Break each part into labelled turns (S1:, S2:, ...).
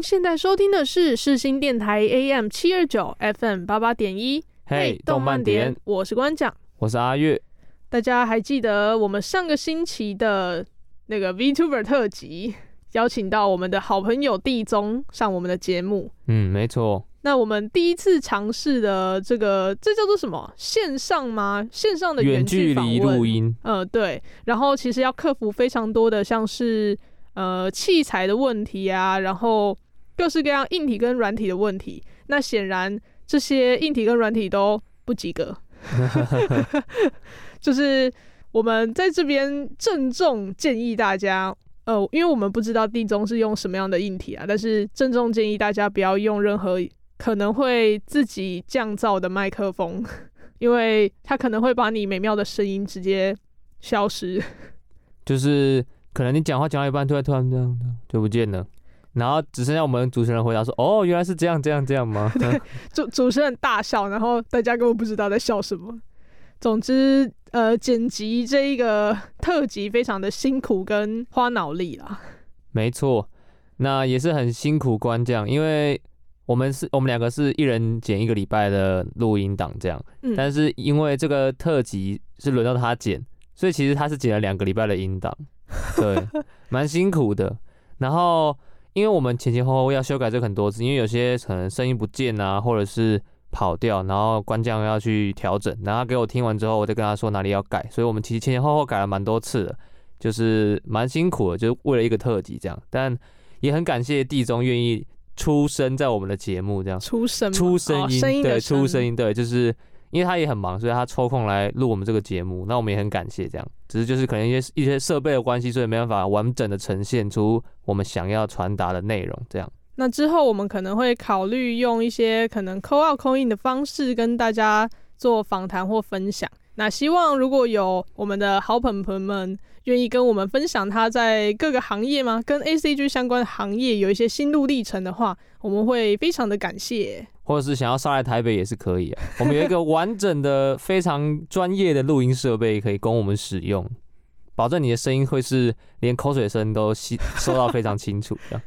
S1: 您现在收听的是世新电台 AM 七二九 FM 八八点一。
S2: 嘿，动漫点，
S1: 我是关讲，
S2: 我是阿月。
S1: 大家还记得我们上个星期的那个 VTuber 特辑，邀请到我们的好朋友地宗上我们的节目。
S2: 嗯，没错。
S1: 那我们第一次尝试的这个，这叫做什么？线上吗？线上的远距离
S2: 录音。
S1: 呃，对。然后其实要克服非常多的，像是呃器材的问题啊，然后各式各样硬体跟软体的问题。那显然这些硬体跟软体都不及格。就是我们在这边郑重建议大家，呃，因为我们不知道地宗是用什么样的硬体啊，但是郑重建议大家不要用任何可能会自己降噪的麦克风，因为它可能会把你美妙的声音直接消失。
S2: 就是可能你讲话讲到一半，突然突然这样就不见了，然后只剩下我们主持人回答说：“哦，原来是这样这样这样吗？”
S1: 对，主主持人大笑，然后大家根本不知道在笑什么。总之，呃，剪辑这一个特辑非常的辛苦跟花脑力啦。
S2: 没错，那也是很辛苦关将，因为我们是我们两个是一人剪一个礼拜的录音档这样，嗯，但是因为这个特辑是轮到他剪，所以其实他是剪了两个礼拜的音档，对，蛮辛苦的。然后，因为我们前前后后要修改这很多次，因为有些可能声音不见啊，或者是。跑掉，然后关将要去调整，然后他给我听完之后，我再跟他说哪里要改，所以我们其实前前后后改了蛮多次的，就是蛮辛苦的，就是为了一个特辑这样，但也很感谢地中愿意出声在我们的节目这样，
S1: 出声
S2: 出声音，
S1: 哦、声音
S2: 对，出声音，对，就是因为他也很忙，所以他抽空来录我们这个节目，那我们也很感谢这样，只是就是可能一些一些设备的关系，所以没办法完整的呈现出我们想要传达的内容这样。
S1: 那之后，我们可能会考虑用一些可能 call out 扣 in 的方式跟大家做访谈或分享。那希望如果有我们的好朋友们愿意跟我们分享他在各个行业吗？跟 ACG 相关的行业有一些心路历程的话，我们会非常的感谢。
S2: 或者是想要上来台北也是可以啊。我们有一个完整的、非常专业的录音设备可以供我们使用，保证你的声音会是连口水声都吸 收到非常清楚的。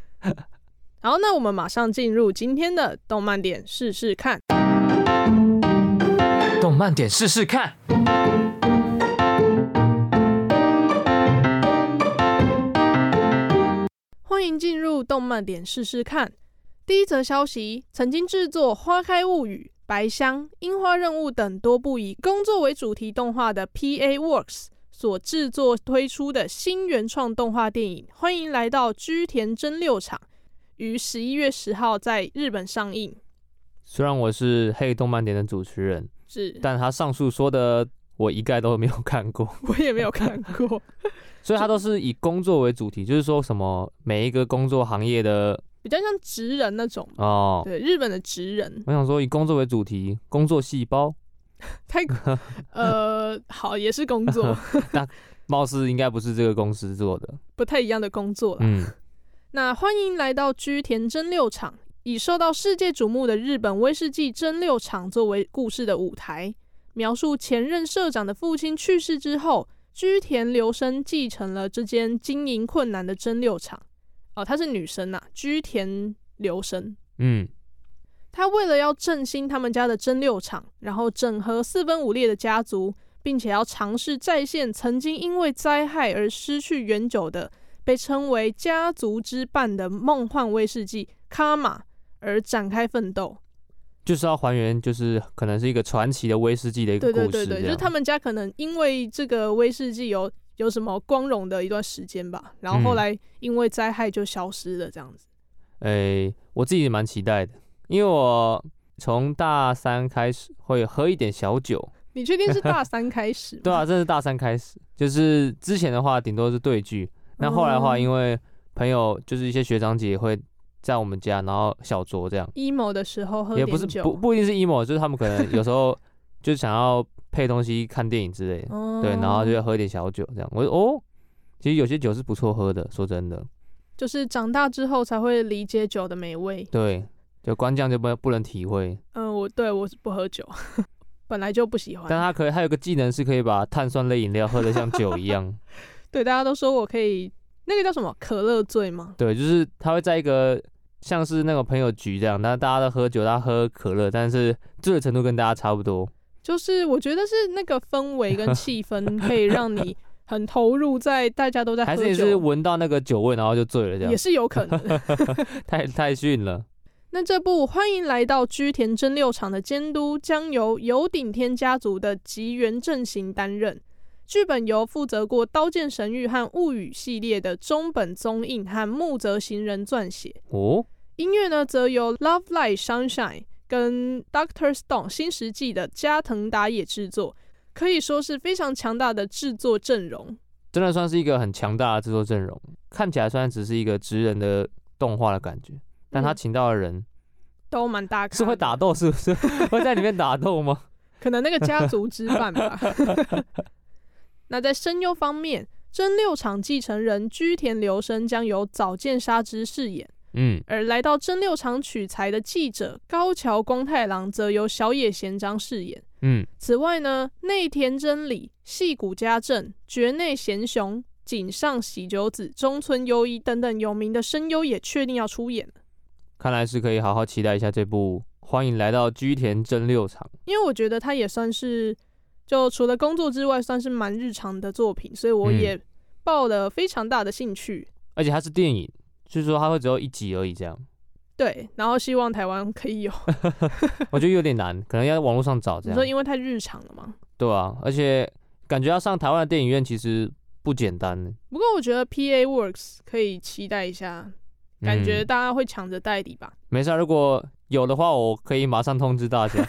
S1: 好，那我们马上进入今天的动漫点试试看。
S3: 动漫点试试看。
S1: 欢迎进入动漫点试试看。第一则消息：曾经制作《花开物语》《白香》《樱花任务》等多部以工作为主题动画的 PA Works 所制作推出的新原创动画电影，欢迎来到居田真六场。于十一月十号在日本上映。
S2: 虽然我是黑动漫点的主持人，
S1: 是，
S2: 但他上述说的我一概都没有看过，
S1: 我也没有看过。
S2: 所以他都是以工作为主题，就是说什么每一个工作行业的，
S1: 比较像职人那种
S2: 哦。
S1: 对，日本的职人。
S2: 我想说以工作为主题，工作细胞。
S1: 太呃，好，也是工作。
S2: 那貌似应该不是这个公司做的，
S1: 不太一样的工作了。
S2: 嗯。
S1: 那欢迎来到居田真六厂，以受到世界瞩目的日本威士忌蒸馏厂作为故事的舞台，描述前任社长的父亲去世之后，居田留生继承了这间经营困难的蒸馏厂。哦，她是女生呐、啊，駒田流生。
S2: 嗯，
S1: 她为了要振兴他们家的蒸馏厂，然后整合四分五裂的家族，并且要尝试再现曾经因为灾害而失去原酒的。被称为家族之伴的梦幻威士忌卡玛而展开奋斗，
S2: 就是要还原，就是可能是一个传奇的威士忌的一个故事。
S1: 对对对对，就是他们家可能因为这个威士忌有有什么光荣的一段时间吧，然后后来因为灾害就消失了这样子。
S2: 诶、嗯欸，我自己也蛮期待的，因为我从大三开始会喝一点小酒，
S1: 你确定是大三开始？
S2: 对啊，这是大三开始。就是之前的话，顶多是对剧。那后来的话，因为朋友就是一些学长姐会在我们家，然后小酌这样。
S1: emo 的时候喝点酒，
S2: 也不是不不一定是 emo，就是他们可能有时候 就想要配东西看电影之类的，哦、对，然后就要喝点小酒这样。我说哦，其实有些酒是不错喝的，说真的。
S1: 就是长大之后才会理解酒的美味。
S2: 对，就官将就不不能体会。
S1: 嗯，我对我是不喝酒，本来就不喜欢。
S2: 但他可以，他有个技能是可以把碳酸类饮料喝得像酒一样。
S1: 对，大家都说我可以，那个叫什么可乐醉吗？
S2: 对，就是他会在一个像是那个朋友局这样，但大家都喝酒，他喝可乐，但是醉的程度跟大家差不多。
S1: 就是我觉得是那个氛围跟气氛可以让你。很投入在大家都在喝酒，
S2: 还是是闻到那个酒味，然后就醉了这样，
S1: 也是有可能。
S2: 太太逊了。
S1: 那这部《欢迎来到居田真六场》的监督将由有顶天家族的吉原正行担任，剧本由负责过《刀剑神域》和《物语》系列的中本宗印和木泽行人撰写。
S2: 哦，
S1: 音乐呢则由《Love Light Sunshine》跟《Doctor Stone》新石纪的加藤打野制作。可以说是非常强大的制作阵容，
S2: 真的算是一个很强大的制作阵容。看起来虽然只是一个职人的动画的感觉，但他请到的人、嗯、
S1: 都蛮大，
S2: 是会打斗，是不是 会在里面打斗吗？
S1: 可能那个家族之饭吧。那在声优方面，真六场继承人居田留生将由早见沙织饰演，
S2: 嗯，
S1: 而来到真六场取材的记者高桥光太郎则由小野贤章饰演。
S2: 嗯，
S1: 此外呢，内田真理、细谷家政、绝内贤雄、井上喜久子、中村优一等等有名的声优也确定要出演。
S2: 看来是可以好好期待一下这部《欢迎来到居田真六场》，
S1: 因为我觉得它也算是就除了工作之外，算是蛮日常的作品，所以我也抱了非常大的兴趣。
S2: 嗯、而且它是电影，就是说它会只有一集而已，这样。
S1: 对，然后希望台湾可以有
S2: 我觉得有点难，可能要在网络上找这样。
S1: 你说因为太日常了吗？
S2: 对啊，而且感觉要上台湾的电影院其实不简单。
S1: 不过我觉得 PA Works 可以期待一下，感觉大家会抢着代理吧。嗯、
S2: 没事，如果有的话，我可以马上通知大家。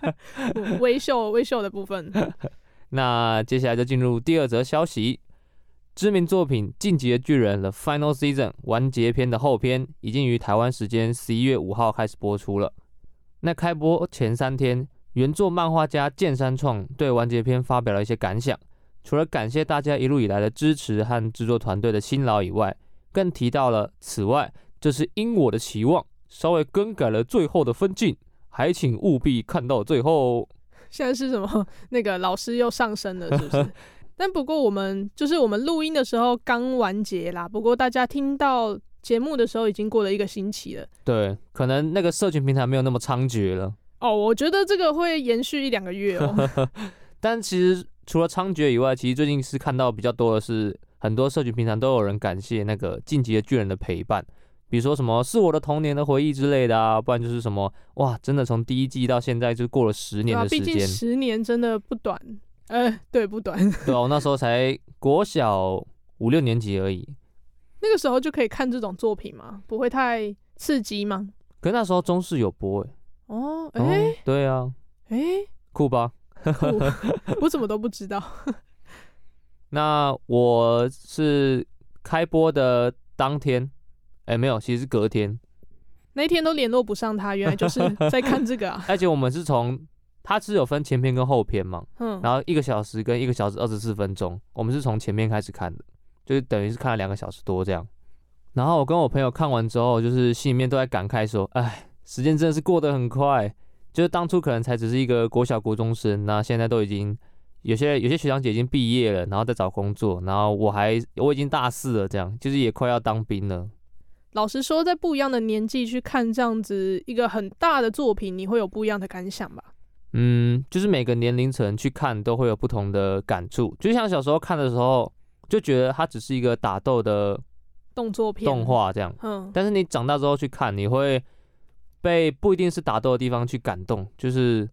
S1: 微秀微秀的部分。
S2: 那接下来就进入第二则消息。知名作品《进击的巨人》的 Final Season 完结篇的后篇已经于台湾时间十一月五号开始播出了。那开播前三天，原作漫画家剑山创对完结篇发表了一些感想，除了感谢大家一路以来的支持和制作团队的辛劳以外，更提到了此外，这是因我的期望稍微更改了最后的分镜，还请务必看到最后。
S1: 现在是什么？那个老师又上身了，是不是？但不过我们就是我们录音的时候刚完结啦，不过大家听到节目的时候已经过了一个星期了。
S2: 对，可能那个社群平台没有那么猖獗了。
S1: 哦，我觉得这个会延续一两个月哦。
S2: 但其实除了猖獗以外，其实最近是看到比较多的是很多社群平台都有人感谢那个《进击的巨人》的陪伴，比如说什么是我的童年的回忆之类的啊，不然就是什么哇，真的从第一季到现在就过了十年的时间，毕竟
S1: 十年真的不短。呃，对，不短。
S2: 对啊，我那时候才国小五六年级而已。
S1: 那个时候就可以看这种作品吗？不会太刺激吗？
S2: 可是那时候中视有播诶。
S1: 哦，哎、欸哦，
S2: 对啊，
S1: 哎、欸，
S2: 酷吧？
S1: 酷，我怎么都不知道。
S2: 那我是开播的当天，哎、欸，没有，其实是隔天。
S1: 那一天都联络不上他，原来就是在看这个啊。
S2: 而且我们是从。它是有分前篇跟后篇嘛，
S1: 嗯，
S2: 然后一个小时跟一个小时二十四分钟，我们是从前面开始看的，就是等于是看了两个小时多这样。然后我跟我朋友看完之后，就是心里面都在感慨说，哎，时间真的是过得很快。就是当初可能才只是一个国小国中生，那现在都已经有些有些学长姐已经毕业了，然后在找工作，然后我还我已经大四了，这样就是也快要当兵了。
S1: 老实说，在不一样的年纪去看这样子一个很大的作品，你会有不一样的感想吧？
S2: 嗯，就是每个年龄层去看都会有不同的感触。就像小时候看的时候，就觉得它只是一个打斗的
S1: 动作片、
S2: 动画这样。
S1: 嗯，
S2: 但是你长大之后去看，你会被不一定是打斗的地方去感动。就是，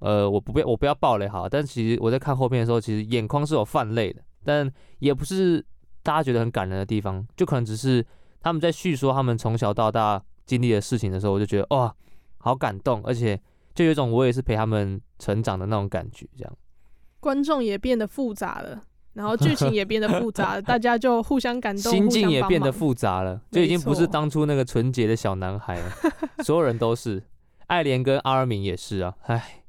S2: 呃，我不要我不要暴雷哈，但其实我在看后面的时候，其实眼眶是有泛泪的。但也不是大家觉得很感人的地方，就可能只是他们在叙说他们从小到大经历的事情的时候，我就觉得哇，好感动，而且。就有一种我也是陪他们成长的那种感觉，这样。
S1: 观众也变得复杂了，然后剧情也变得复杂了，大家就互相感动，
S2: 心境也变得复杂了，就已经不是当初那个纯洁的小男孩了。所有人都是，爱莲跟阿尔敏也是啊，唉。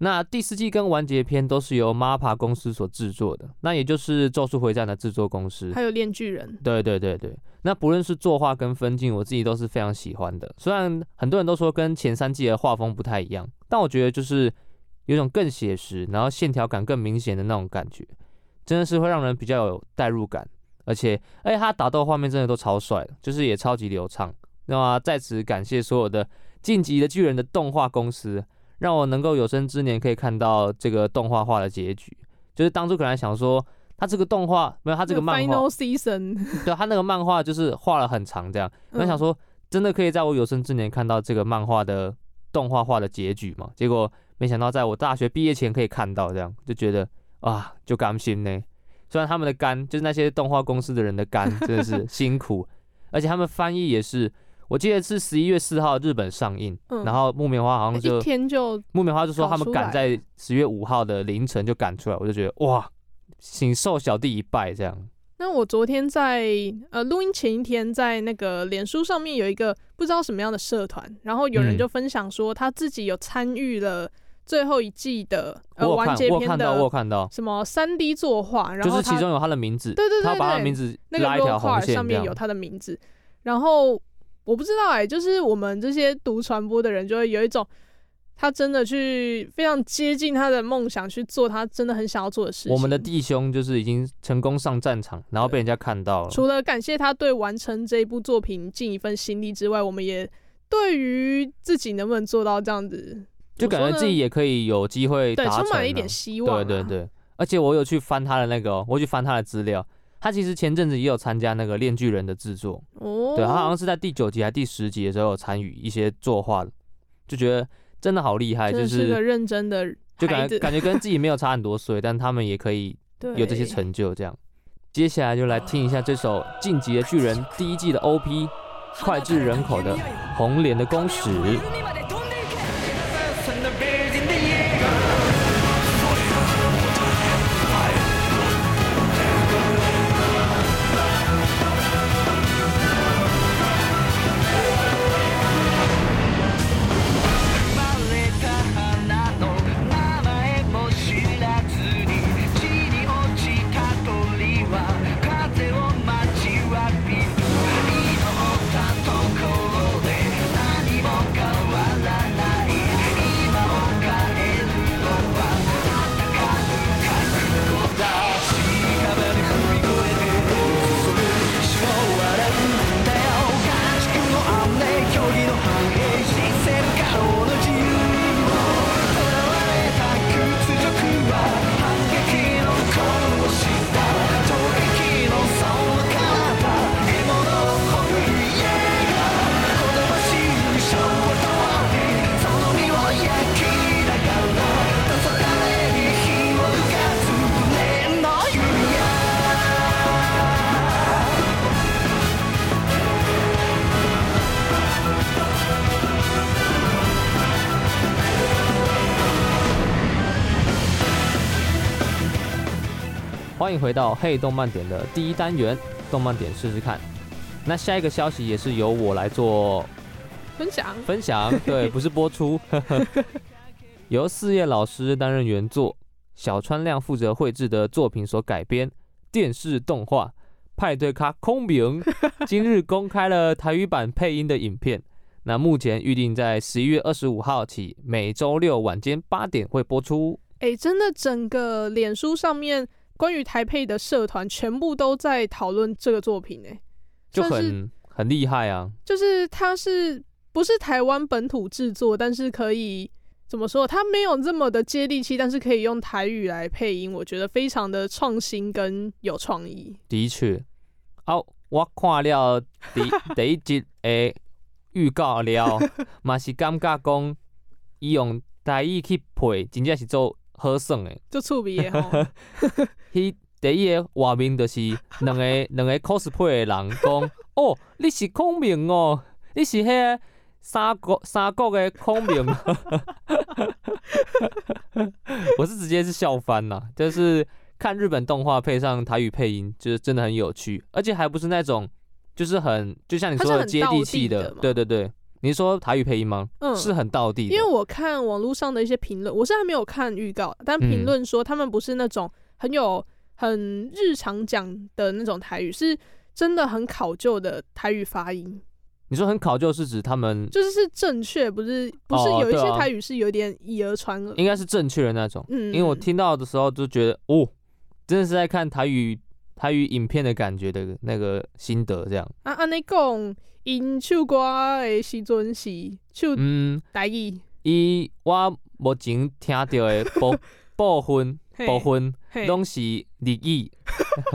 S2: 那第四季跟完结篇都是由 MAPPA 公司所制作的，那也就是《咒术回战》的制作公司，
S1: 还有《链巨人》。
S2: 对对对对，那不论是作画跟分镜，我自己都是非常喜欢的。虽然很多人都说跟前三季的画风不太一样，但我觉得就是有种更写实，然后线条感更明显的那种感觉，真的是会让人比较有代入感。而且，而且他打斗画面真的都超帅，就是也超级流畅。那么在此感谢所有的《晋级的巨人》的动画公司。让我能够有生之年可以看到这个动画化的结局，就是当初可能想说，他这个动画没有他这个漫画
S1: ，Final Season，
S2: 对，他那个漫画就是画了很长这样，我想说真的可以在我有生之年看到这个漫画的动画化的结局嘛？结果没想到在我大学毕业前可以看到这样，就觉得啊，就甘心呢。虽然他们的肝就是那些动画公司的人的肝真的是 辛苦，而且他们翻译也是。我记得是十一月四号日本上映，嗯、然后木棉花好像就
S1: 一天就
S2: 木棉花就说他们赶在十月五号的凌晨就赶出来，我就觉得哇，请受小弟一拜这样。
S1: 那我昨天在呃录音前一天，在那个脸书上面有一个不知道什么样的社团，然后有人就分享说他自己有参与了最后一季的呃完结篇的，
S2: 我有看到
S1: 什么三 D 作画，然后
S2: 就是其中有他的名字，
S1: 对对对，
S2: 他把他的名字拉一条红线，
S1: 上面有他的名字，然后。我不知道哎、欸，就是我们这些读传播的人，就会有一种他真的去非常接近他的梦想去做他真的很想要做的事情。
S2: 我们的弟兄就是已经成功上战场，然后被人家看到了。
S1: 除了感谢他对完成这一部作品尽一份心力之外，我们也对于自己能不能做到这样子，
S2: 就感觉自己也可以有机会，
S1: 对，充满一点希望、啊。
S2: 对对对，而且我有去翻他的那个，我去翻他的资料。他其实前阵子也有参加那个《链锯人》的制作，哦，对，他好像是在第九集还是第十集的时候有参与一些作画的，就觉得真的好厉害，就是
S1: 个认真的，
S2: 就感觉感觉跟自己没有差很多岁，但他们也可以有这些成就。这样，接下来就来听一下这首《进击的巨人》第一季的 OP，脍炙人口的《红莲的弓矢》。欢迎回到《嘿动漫点》的第一单元，动漫点试试看。那下一个消息也是由我来做
S1: 分享，
S2: 分享 对，不是播出。由四叶老师担任原作，小川亮负责绘制的作品所改编电视动画《派对咖空明》，今日公开了台语版配音的影片。那目前预定在十一月二十五号起，每周六晚间八点会播出。
S1: 哎，真的，整个脸书上面。关于台配的社团全部都在讨论这个作品，哎，
S2: 就很很厉害啊！
S1: 就是它是不是台湾本土制作，但是可以怎么说？它没有这么的接地气，但是可以用台语来配音，我觉得非常的创新跟有创意。
S2: 的确，哦，我看了第第一集的预告了，嘛是感觉讲伊用台语去配，真正是做。好耍诶，
S1: 就趣味诶吼。
S2: 伊第一个画面就是两个 两个 cosplay 的人讲：“哦，你是孔明哦，你是迄个三国三国的孔明，我是直接是笑翻了，就是看日本动画配上台语配音，就是真的很有趣，而且还不是那种就是很就像你说的接地气的，对对对。你说台语配音吗？嗯，是很道地。
S1: 因为我看网络上的一些评论，我是还没有看预告，但评论说他们不是那种很有很日常讲的那种台语，是真的很考究的台语发音。
S2: 你说很考究是指他们
S1: 就是是正确，不是不是有一些台语是有点以讹传讹，
S2: 应该是正确的那种。嗯，因为我听到的时候就觉得哦，真的是在看台语台语影片的感觉的那个心得这样。
S1: 啊啊，那讲。因唱歌的时阵是唱台语，
S2: 伊我目前听到的部 部分部分拢是日语。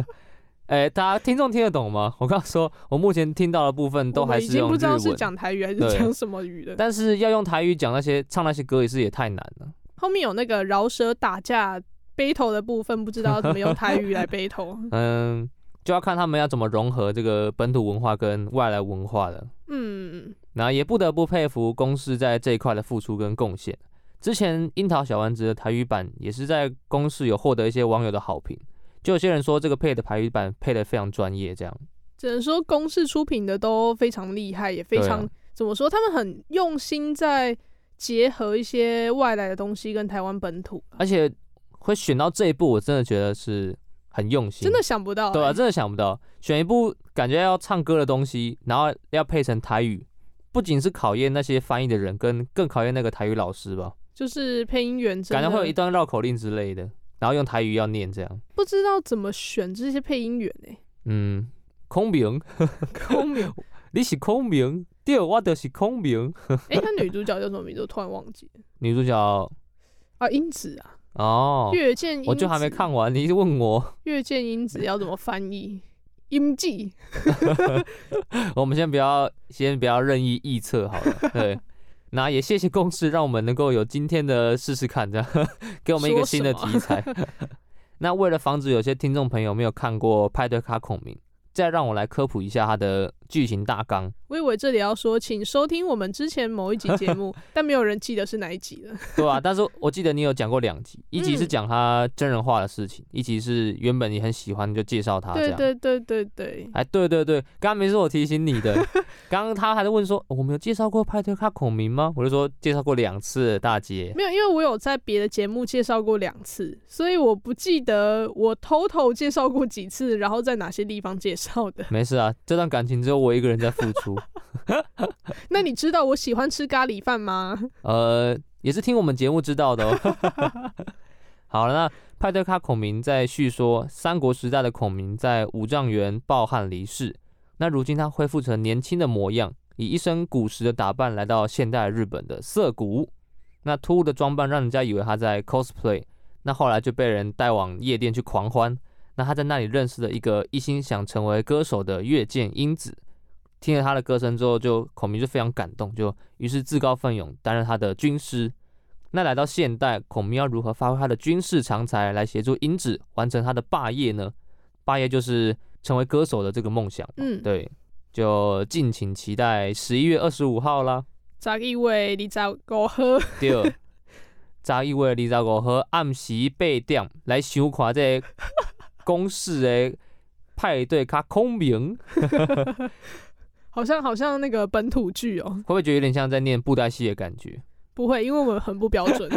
S2: 哎，大家听众听得懂吗？我刚刚说，我目前听到的部分都还是用日文。
S1: 不知道是讲台语还是讲什么语的。
S2: 但是要用台语讲那些唱那些歌也是也太难了。
S1: 后面有那个饶舌打架 battle 的部分，不知道怎么用台语来 battle。
S2: 嗯。就要看他们要怎么融合这个本土文化跟外来文化了。嗯，那也不得不佩服公视在这一块的付出跟贡献。之前《樱桃小丸子》的台语版也是在公视有获得一些网友的好评，就有些人说这个配的台语版配的非常专业，这样。
S1: 只能说公视出品的都非常厉害，也非常、啊、怎么说，他们很用心在结合一些外来的东西跟台湾本土，
S2: 而且会选到这一步，我真的觉得是。很用心，
S1: 真的想不到，欸，
S2: 对啊，真的想不到，选一部感觉要唱歌的东西，然后要配成台语，不仅是考验那些翻译的人，跟更考验那个台语老师吧。
S1: 就是配音员，
S2: 感觉会有一段绕口令之类的，然后用台语要念这样。
S1: 不知道怎么选这些配音员呢？
S2: 嗯，空明，
S1: 空明，
S2: 你是孔明，对，我就是孔明。
S1: 哎，他女主角叫什么名字？我突然忘记了。
S2: 女主角
S1: 啊，英子啊。
S2: 哦，
S1: 月见英子，
S2: 我就还没看完，你问我
S1: 月见英子要怎么翻译？音记，
S2: 我们先不要，先不要任意臆测好了。对，那也谢谢公司，让我们能够有今天的试试看，这样给我们一个新的题材。那为了防止有些听众朋友没有看过派对卡孔明，再让我来科普一下他的剧情大纲。
S1: 我以为这里要说，请收听我们之前某一集节目，但没有人记得是哪一集了。
S2: 对啊，但是我记得你有讲过两集，一集是讲他真人化的事情，嗯、一集是原本你很喜欢就介绍他这样。
S1: 对对对对对，
S2: 哎，对对对，刚刚没是我提醒你的，刚刚他还在问说，我们有介绍过派对卡孔明吗？我就说介绍过两次，大姐。
S1: 没有，因为我有在别的节目介绍过两次，所以我不记得我 total 介绍过几次，然后在哪些地方介绍的。
S2: 没事啊，这段感情只有我一个人在付出。
S1: 那你知道我喜欢吃咖喱饭吗？
S2: 呃，也是听我们节目知道的哦。好了，那派对咖孔明在叙说三国时代的孔明在五丈原抱憾离世。那如今他恢复成年轻的模样，以一身古时的打扮来到现代日本的涩谷。那突兀的装扮让人家以为他在 cosplay。那后来就被人带往夜店去狂欢。那他在那里认识了一个一心想成为歌手的月见英子。听了他的歌声之后，就孔明就非常感动，就于是自告奋勇担任他的军师。那来到现代，孔明要如何发挥他的军事长才来协助英子完成他的霸业呢？霸业就是成为歌手的这个梦想。嗯，对，就敬请期待十一月二十五号啦。
S1: 十一月二十五号，
S2: 对，十一月二十五号暗时八点来收看这个公式的派对卡孔明。
S1: 好像好像那个本土剧哦，
S2: 会不会觉得有点像在念布袋戏的感觉？
S1: 不会，因为我们很不标准。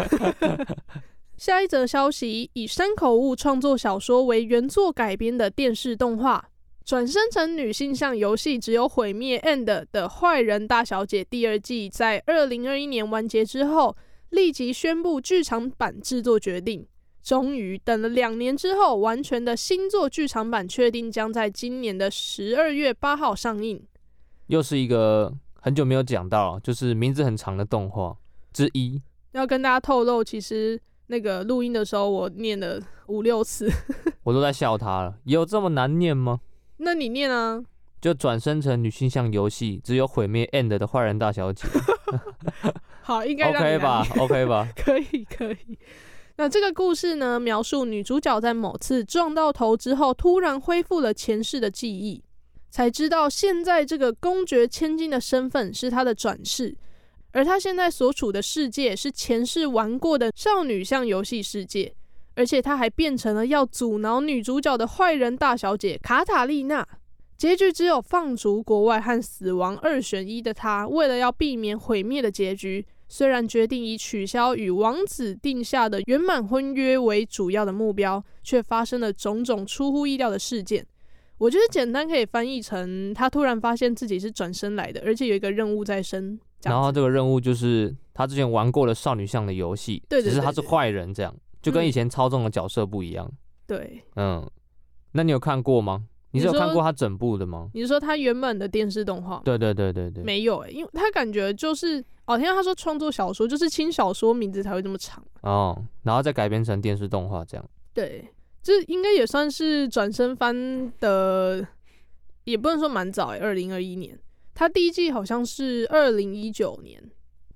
S1: 下一则消息，以山口悟创作小说为原作改编的电视动画，转生成女性向游戏，只有毁灭 end 的坏人大小姐第二季，在二零二一年完结之后，立即宣布剧场版制作决定。终于等了两年之后，完全的新作剧场版确定将在今年的十二月八号上映。
S2: 又是一个很久没有讲到，就是名字很长的动画之一。
S1: 要跟大家透露，其实那个录音的时候我念了五六次，
S2: 我都在笑他了。有这么难念吗？
S1: 那你念啊。
S2: 就转生成女性向游戏，只有毁灭 end 的坏人大小姐。
S1: 好，应该
S2: OK 吧？OK 吧？
S1: 可以，可以。那这个故事呢，描述女主角在某次撞到头之后，突然恢复了前世的记忆。才知道现在这个公爵千金的身份是他的转世，而他现在所处的世界是前世玩过的少女向游戏世界，而且他还变成了要阻挠女主角的坏人大小姐卡塔丽娜。结局只有放逐国外和死亡二选一的他，为了要避免毁灭的结局，虽然决定以取消与王子定下的圆满婚约为主要的目标，却发生了种种出乎意料的事件。我觉得简单可以翻译成，他突然发现自己是转身来的，而且有一个任务在身。
S2: 然后这个任务就是他之前玩过的少女向的游戏，
S1: 对，只
S2: 是他是坏人，这样就跟以前操纵的角色不一样。
S1: 对，
S2: 嗯，那你有看过吗？你是有看过他整部的吗？
S1: 你是说他原本的电视动画？
S2: 对对对对对，
S1: 没有哎、欸，因为他感觉就是哦，听到他说创作小说，就是轻小说名字才会这么长
S2: 哦，然后再改编成电视动画这样。
S1: 对。这应该也算是转身番的，也不能说蛮早哎、欸，二零二一年，他第一季好像是二零一九年。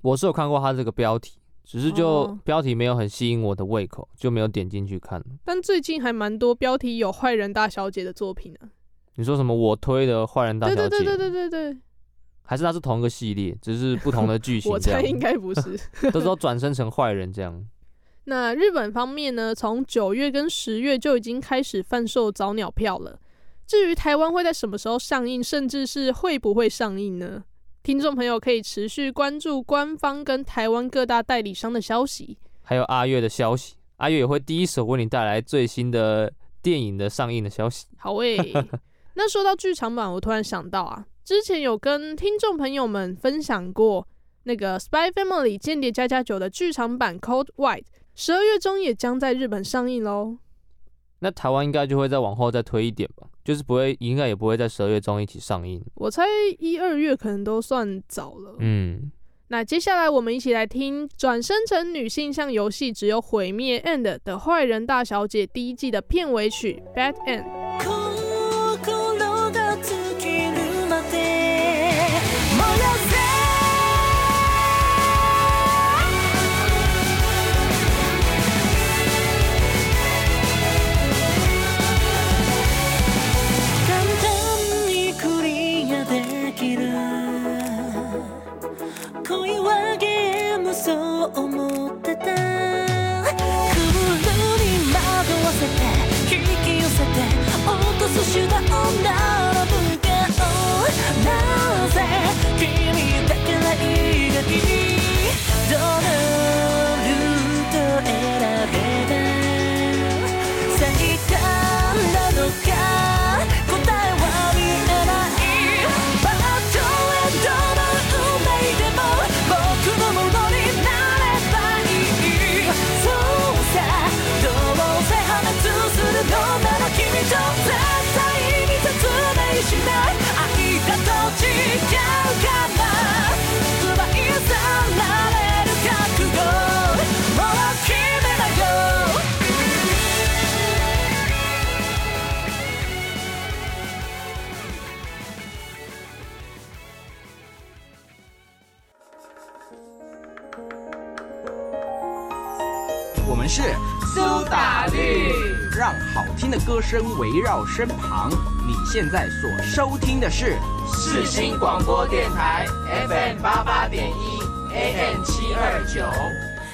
S2: 我是有看过他这个标题，只是就标题没有很吸引我的胃口，就没有点进去看。
S1: 但最近还蛮多标题有坏人大小姐的作品呢、啊。
S2: 你说什么？我推的坏人大小姐？
S1: 对对对对对对对。
S2: 还是它是同一个系列，只是不同的剧情？
S1: 我猜应该不是，
S2: 都说转生成坏人这样。
S1: 那日本方面呢，从九月跟十月就已经开始贩售早鸟票了。至于台湾会在什么时候上映，甚至是会不会上映呢？听众朋友可以持续关注官方跟台湾各大代理商的消息，
S2: 还有阿月的消息。阿月也会第一手为你带来最新的电影的上映的消息。
S1: 好诶、欸，那说到剧场版，我突然想到啊，之前有跟听众朋友们分享过那个《Spy Family 间谍加加九》的剧场版《Code White》。十二月中也将在日本上映喽。
S2: 那台湾应该就会再往后再推一点吧，就是不会，应该也不会在十二月中一起上映。
S1: 我猜一二月可能都算早了。
S2: 嗯，
S1: 那接下来我们一起来听转生成女性向游戏只有毁灭 end 的坏人大小姐第一季的片尾曲《Bad End》。
S4: とし女是苏打绿，让好听的歌声围绕身旁。你现在所收听的是世新广播电台 FM 八八点一 AM 七二九。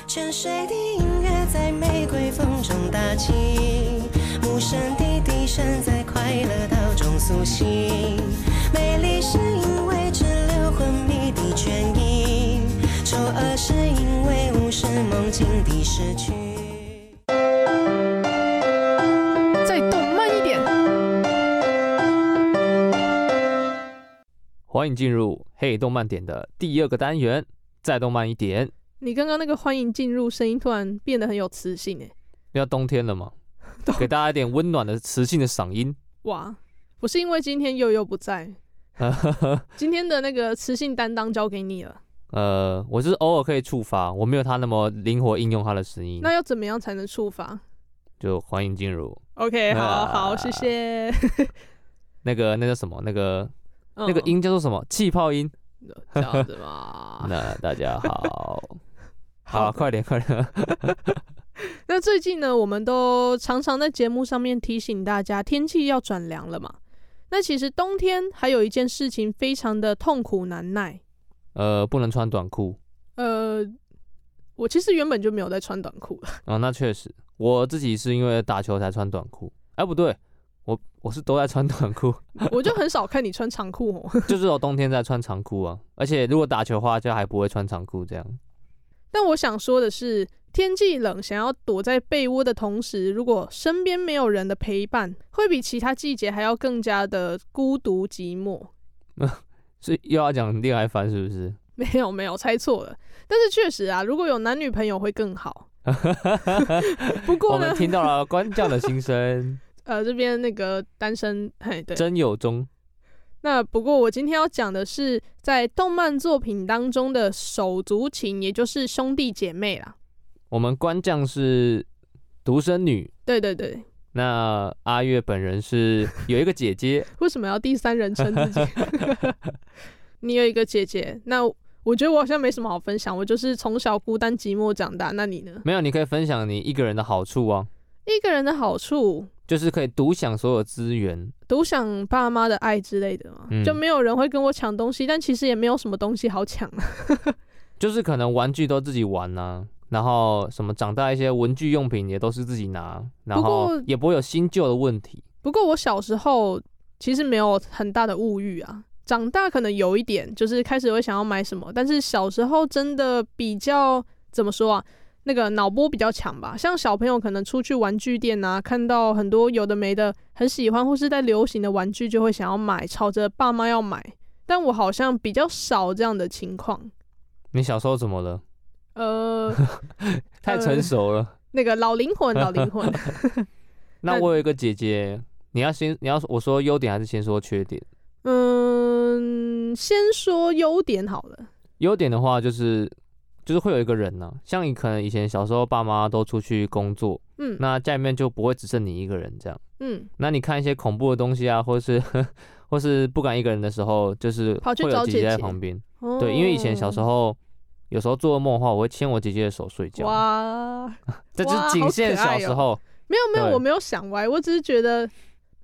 S5: 沉睡的音乐在玫瑰风中打起，无声的笛声在快乐岛中苏醒。美丽是因为只留昏迷的倦意，梦境的失去。再动慢一点
S2: 欢迎进入嘿动漫点的第二个单元，再动慢一点。
S1: 你刚刚那个欢迎进入声音突然变得很有磁性诶，
S2: 要冬天了吗，给大家一点温暖的磁性的嗓音。
S1: 哇，不是因为今天悠悠不在，今天的那个磁性担当交给你了。
S2: 呃，我是偶尔可以触发，我没有他那么灵活应用他的声音。
S1: 那要怎么样才能触发？
S2: 就欢迎进入。
S1: OK，好好，谢谢。
S2: 那个那个什么那个。那个音叫做什么？气泡音，
S1: 这样子吗？
S2: 那大家，好，好，快点，快点。
S1: 那最近呢，我们都常常在节目上面提醒大家，天气要转凉了嘛。那其实冬天还有一件事情非常的痛苦难耐，
S2: 呃，不能穿短裤。
S1: 呃，我其实原本就没有在穿短裤了。
S2: 哦，那确实，我自己是因为打球才穿短裤。哎，不对，我我是都在穿短裤。
S1: 我就很少看你穿长裤哦。
S2: 就是我冬天在穿长裤啊，而且如果打球的话，就还不会穿长裤这样。
S1: 但我想说的是，天气冷，想要躲在被窝的同时，如果身边没有人的陪伴，会比其他季节还要更加的孤独寂寞。
S2: 所以又要讲恋爱番是不是？
S1: 没有没有，猜错了。但是确实啊，如果有男女朋友会更好。不过呢，
S2: 我们听到了官将的心声。
S1: 呃，这边那个单身，嘿，对，
S2: 真有中。
S1: 那不过我今天要讲的是，在动漫作品当中的手足情，也就是兄弟姐妹啦。
S2: 我们官将是独生女。
S1: 对对对。
S2: 那阿月本人是有一个姐姐，
S1: 为什么要第三人称自己？你有一个姐姐，那我觉得我好像没什么好分享，我就是从小孤单寂寞长大。那你呢？
S2: 没有，你可以分享你一个人的好处啊。
S1: 一个人的好处
S2: 就是可以独享所有资源，
S1: 独享爸妈的爱之类的嘛，嗯、就没有人会跟我抢东西，但其实也没有什么东西好抢
S2: 就是可能玩具都自己玩呐、啊。然后什么长大一些文具用品也都是自己拿，然后也不会有新旧的问题。
S1: 不过我小时候其实没有很大的物欲啊，长大可能有一点，就是开始会想要买什么。但是小时候真的比较怎么说啊？那个脑波比较强吧。像小朋友可能出去玩具店啊，看到很多有的没的很喜欢或是在流行的玩具，就会想要买，吵着爸妈要买。但我好像比较少这样的情况。
S2: 你小时候怎么了？
S1: 呃，
S2: 太成熟了。
S1: 呃、那个老灵魂，老灵魂。
S2: 那我有一个姐姐，你要先，你要我说优点还是先说缺点？
S1: 嗯，先说优点好了。
S2: 优点的话，就是就是会有一个人呢、啊，像你可能以前小时候爸妈都出去工作，嗯，那家里面就不会只剩你一个人这样，嗯，那你看一些恐怖的东西啊，或是或是不敢一个人的时候，就是会有姐姐在旁边。对，因为以前小时候。有时候做噩梦的话，我会牵我姐姐的手睡觉。哇，这是仅限小时候。
S1: 没有没有，我没有想歪，我只是觉得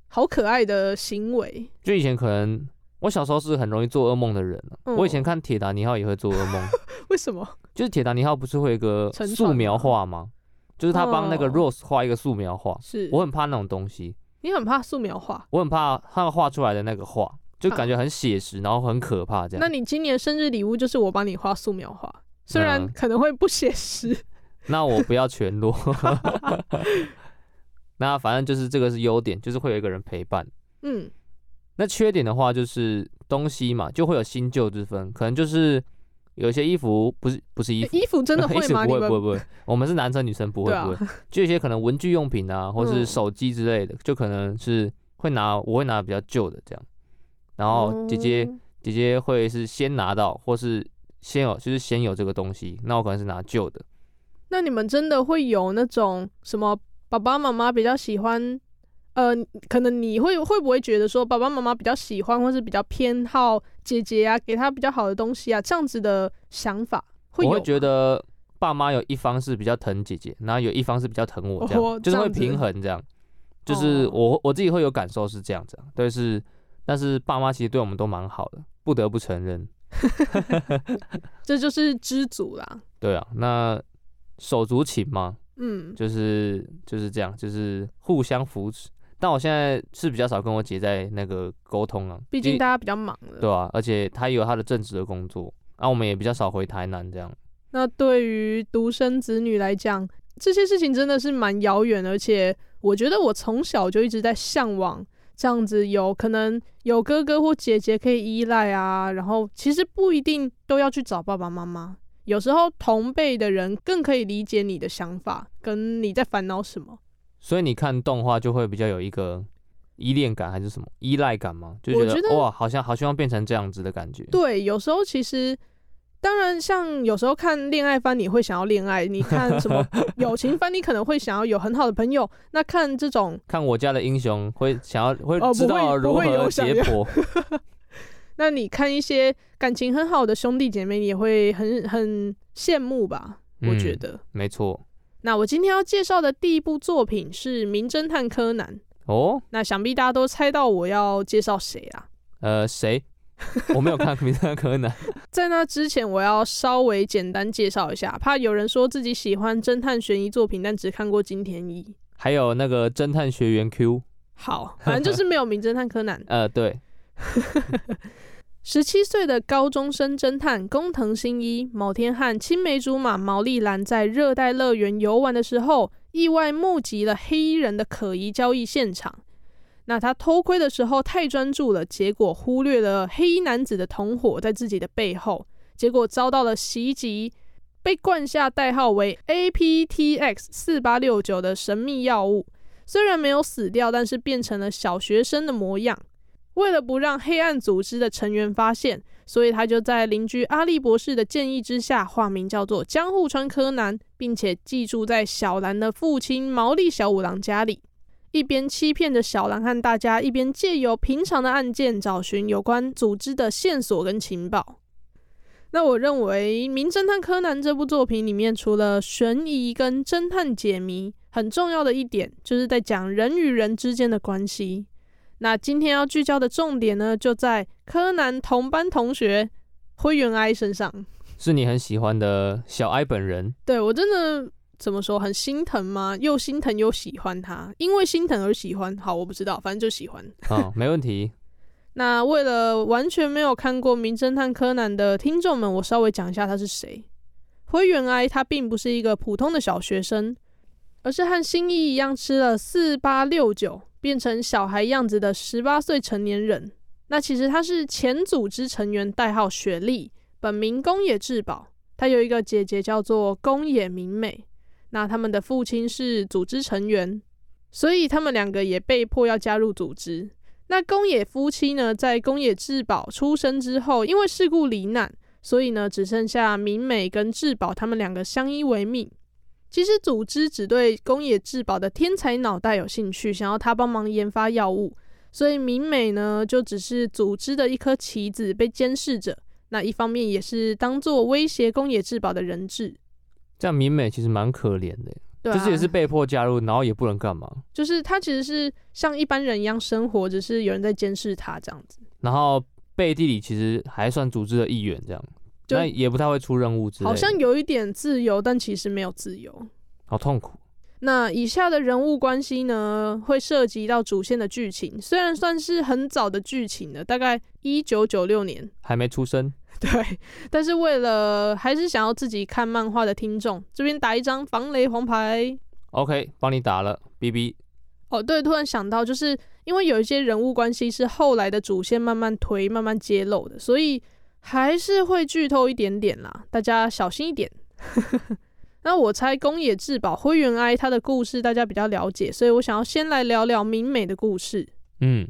S1: 好可爱的行为。
S2: 就以前可能我小时候是很容易做噩梦的人。我以前看铁达尼号也会做噩梦。
S1: 为什么？就是
S2: 铁达尼号不是会有一个素描画吗？就是他帮那个 Rose 画一个素描画。是我很怕那种东西。
S1: 你很怕素描画？
S2: 我很怕他画出来的那个画。就感觉很写实，然后很可怕，这样。
S1: 那你今年生日礼物就是我帮你画素描画，虽然可能会不写实。
S2: 那我不要全裸。那反正就是这个是优点，就是会有一个人陪伴。嗯。那缺点的话就是东西嘛，就会有新旧之分，可能就是有些衣服不是不是衣服，
S1: 衣服真的会吗？
S2: 不会不会不会，我们是男生女生不会不会，就有些可能文具用品啊，或是手机之类的，就可能是会拿我会拿比较旧的这样。然后姐姐、嗯、姐姐会是先拿到，或是先有，就是先有这个东西。那我可能是拿旧的。
S1: 那你们真的会有那种什么爸爸妈妈比较喜欢？呃，可能你会会不会觉得说爸爸妈妈比较喜欢，或是比较偏好姐姐啊，给她比较好的东西啊，这样子的想法会有？
S2: 我会觉得爸妈有一方是比较疼姐姐，然后有一方是比较疼我，这样、哦、这样就是会平衡这样。就是我我自己会有感受是这样子，但是。但是爸妈其实对我们都蛮好的，不得不承认，
S1: 这就是知足啦。
S2: 对啊，那手足情嘛，嗯，就是就是这样，就是互相扶持。但我现在是比较少跟我姐在那个沟通啊，
S1: 毕竟大家比较忙了，
S2: 对啊，而且她也有她的正职的工作，啊，我们也比较少回台南这样。
S1: 那对于独生子女来讲，这些事情真的是蛮遥远，而且我觉得我从小就一直在向往。这样子有可能有哥哥或姐姐可以依赖啊，然后其实不一定都要去找爸爸妈妈，有时候同辈的人更可以理解你的想法，跟你在烦恼什么。
S2: 所以你看动画就会比较有一个依恋感，还是什么依赖感吗？就觉得，哇，好像好希望变成这样子的感觉。
S1: 对，有时候其实。当然，像有时候看恋爱番，你会想要恋爱；你看什么 友情番，你可能会想要有很好的朋友。那看这种，
S2: 看我家的英雄会想要会知道如何结伙。
S1: 那你看一些感情很好的兄弟姐妹，你也会很很羡慕吧？我觉得、嗯、
S2: 没错。
S1: 那我今天要介绍的第一部作品是《名侦探柯南》哦。那想必大家都猜到我要介绍谁啊？
S2: 呃，谁？我没有看《名侦探柯南》。
S1: 在那之前，我要稍微简单介绍一下，怕有人说自己喜欢侦探悬疑作品，但只看过金田一，
S2: 还有那个侦探学员 Q。
S1: 好，反正就是没有《名侦探柯南》。
S2: 呃，对。
S1: 十七岁的高中生侦探工藤新一，某天和青梅竹马毛利兰在热带乐园游玩的时候，意外目击了黑衣人的可疑交易现场。那他偷窥的时候太专注了，结果忽略了黑衣男子的同伙在自己的背后，结果遭到了袭击，被灌下代号为 APTX 四八六九的神秘药物。虽然没有死掉，但是变成了小学生的模样。为了不让黑暗组织的成员发现，所以他就在邻居阿笠博士的建议之下，化名叫做江户川柯南，并且寄住在小兰的父亲毛利小五郎家里，一边欺骗着小兰和大家，一边借由平常的案件找寻有关组织的线索跟情报。那我认为《名侦探柯南》这部作品里面，除了悬疑跟侦探解谜，很重要的一点就是在讲人与人之间的关系。那今天要聚焦的重点呢，就在柯南同班同学灰原哀身上。
S2: 是你很喜欢的小哀本人？
S1: 对，我真的怎么说，很心疼吗？又心疼又喜欢他，因为心疼而喜欢。好，我不知道，反正就喜欢。
S2: 好，没问题。
S1: 那为了完全没有看过《名侦探柯南》的听众们，我稍微讲一下他是谁。灰原哀他并不是一个普通的小学生，而是和新一一样吃了四八六九。变成小孩样子的十八岁成年人，那其实他是前组织成员，代号雪莉，本名宫野志保。他有一个姐姐叫做宫野明美，那他们的父亲是组织成员，所以他们两个也被迫要加入组织。那宫野夫妻呢，在宫野志保出生之后，因为事故罹难，所以呢，只剩下明美跟志保他们两个相依为命。其实组织只对宫野志保的天才脑袋有兴趣，想要他帮忙研发药物，所以明美呢就只是组织的一颗棋子，被监视着。那一方面也是当做威胁宫野志保的人质。
S2: 这样明美其实蛮可怜的，
S1: 对啊，
S2: 就是也是被迫加入，然后也不能干嘛。
S1: 就是他其实是像一般人一样生活，只是有人在监视他这样子。
S2: 然后背地里其实还算组织的一员这样。那也不太会出任务之类的，
S1: 好像有一点自由，但其实没有自由，
S2: 好痛苦。
S1: 那以下的人物关系呢，会涉及到主线的剧情，虽然算是很早的剧情了，大概一九九六年
S2: 还没出生，
S1: 对。但是为了还是想要自己看漫画的听众，这边打一张防雷黄牌。
S2: OK，帮你打了，B B。
S1: 哦，对，突然想到，就是因为有一些人物关系是后来的主线慢慢推、慢慢揭露的，所以。还是会剧透一点点啦，大家小心一点。那我猜宫野志保灰原哀他的故事大家比较了解，所以我想要先来聊聊明美的故事。
S2: 嗯，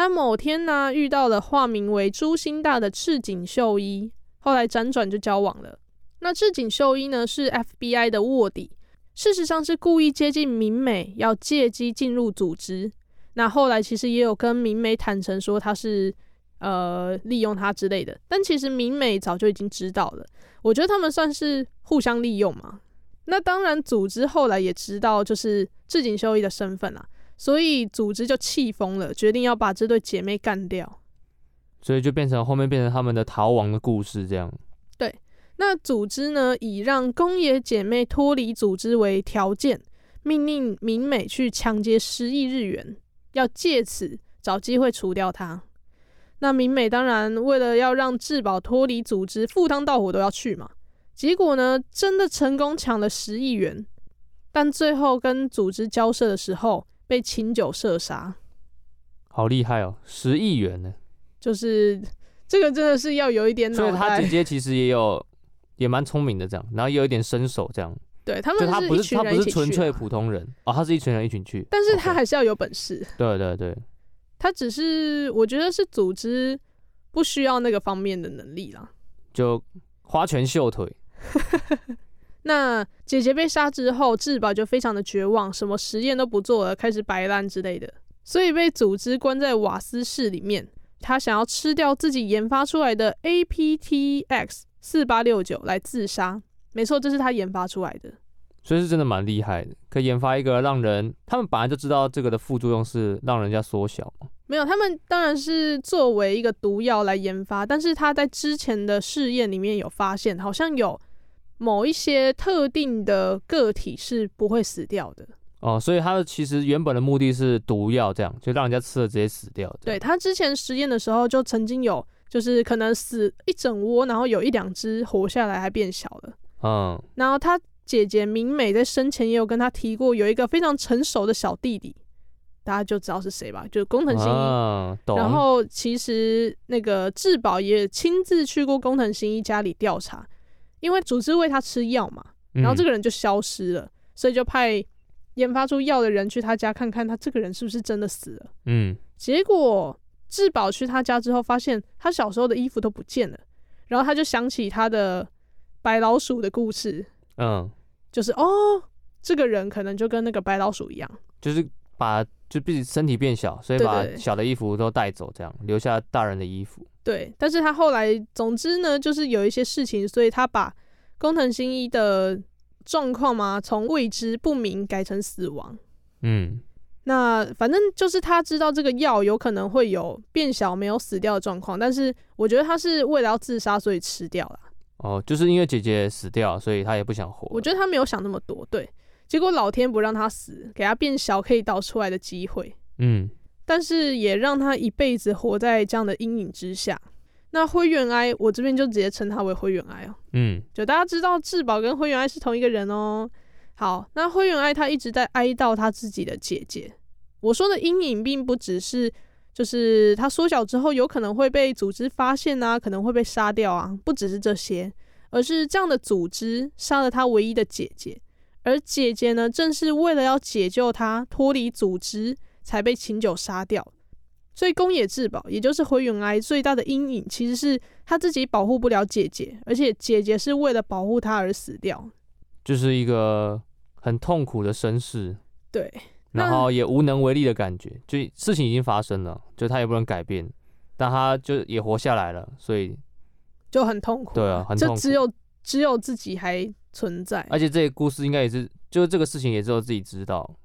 S1: 他某天呢遇到了化名为朱星大的赤井秀一，后来辗转就交往了。那赤井秀一呢是 FBI 的卧底，事实上是故意接近明美，要借机进入组织。那后来其实也有跟明美坦诚说他是。呃，利用他之类的，但其实明美早就已经知道了。我觉得他们算是互相利用嘛。那当然，组织后来也知道就是赤井秀一的身份啦，所以组织就气疯了，决定要把这对姐妹干掉。
S2: 所以就变成后面变成他们的逃亡的故事这样。
S1: 对，那组织呢，以让宫野姐妹脱离组织为条件，命令明美去抢劫十亿日元，要借此找机会除掉她。那明美当然为了要让志保脱离组织，赴汤蹈火都要去嘛。结果呢，真的成功抢了十亿元，但最后跟组织交涉的时候被琴酒射杀。
S2: 好厉害哦，十亿元呢！
S1: 就是这个真的是要有一点脑袋。
S2: 所以他姐姐其实也有，也蛮聪明的这样，然后也有一点身手这样。
S1: 对他们
S2: 他不是他不是纯粹
S1: 普
S2: 通人哦，他是一群人一群去，
S1: 但是他还是要有本事。
S2: 对对对。
S1: 他只是，我觉得是组织不需要那个方面的能力啦，
S2: 就花拳绣腿。
S1: 那姐姐被杀之后，志保就非常的绝望，什么实验都不做了，开始摆烂之类的，所以被组织关在瓦斯室里面。他想要吃掉自己研发出来的 APTX 四八六九来自杀。没错，这是他研发出来的。
S2: 所以是真的蛮厉害的，可以研发一个让人他们本来就知道这个的副作用是让人家缩小嘛。
S1: 没有，他们当然是作为一个毒药来研发，但是他在之前的试验里面有发现，好像有某一些特定的个体是不会死掉的。
S2: 哦，所以他其实原本的目的是毒药，这样就让人家吃了直接死掉。
S1: 对，他之前实验的时候就曾经有，就是可能死一整窝，然后有一两只活下来还变小了。
S2: 嗯，
S1: 然后他姐姐明美在生前也有跟他提过，有一个非常成熟的小弟弟。大家就知道是谁吧，就是工藤新一。
S2: 啊、
S1: 然后其实那个志保也亲自去过工藤新一家里调查，因为组织喂他吃药嘛，然后这个人就消失了，嗯、所以就派研发出药的人去他家看看他这个人是不是真的死了。
S2: 嗯，
S1: 结果志保去他家之后，发现他小时候的衣服都不见了，然后他就想起他的白老鼠的故事。
S2: 嗯，
S1: 就是哦，这个人可能就跟那个白老鼠一样，
S2: 就是把。就自己身体变小，所以把小的衣服都带走，这样留下大人的衣服。
S1: 对，但是他后来，总之呢，就是有一些事情，所以他把工藤新一的状况嘛，从未知不明改成死亡。
S2: 嗯，
S1: 那反正就是他知道这个药有可能会有变小没有死掉的状况，但是我觉得他是为了要自杀，所以吃掉了。
S2: 哦，就是因为姐姐死掉，所以他也不想活。
S1: 我觉得他没有想那么多，对。结果老天不让他死，给他变小可以倒出来的机会，
S2: 嗯，
S1: 但是也让他一辈子活在这样的阴影之下。那灰原哀，我这边就直接称他为灰原哀哦，
S2: 嗯，
S1: 就大家知道志保跟灰原哀是同一个人哦。好，那灰原哀他一直在哀悼他自己的姐姐。我说的阴影并不只是，就是他缩小之后有可能会被组织发现啊，可能会被杀掉啊，不只是这些，而是这样的组织杀了他唯一的姐姐。而姐姐呢，正是为了要解救他脱离组织，才被琴酒杀掉。所以宫野志保，也就是灰原哀最大的阴影，其实是他自己保护不了姐姐，而且姐姐是为了保护他而死掉，
S2: 就是一个很痛苦的身世。
S1: 对，
S2: 然后也无能为力的感觉，就事情已经发生了，就他也不能改变，但他就也活下来了，所以
S1: 就很痛苦。
S2: 对啊，很痛苦。
S1: 就只有只有自己还。存在，
S2: 而且这个故事应该也是，就是这个事情也只有自己知道。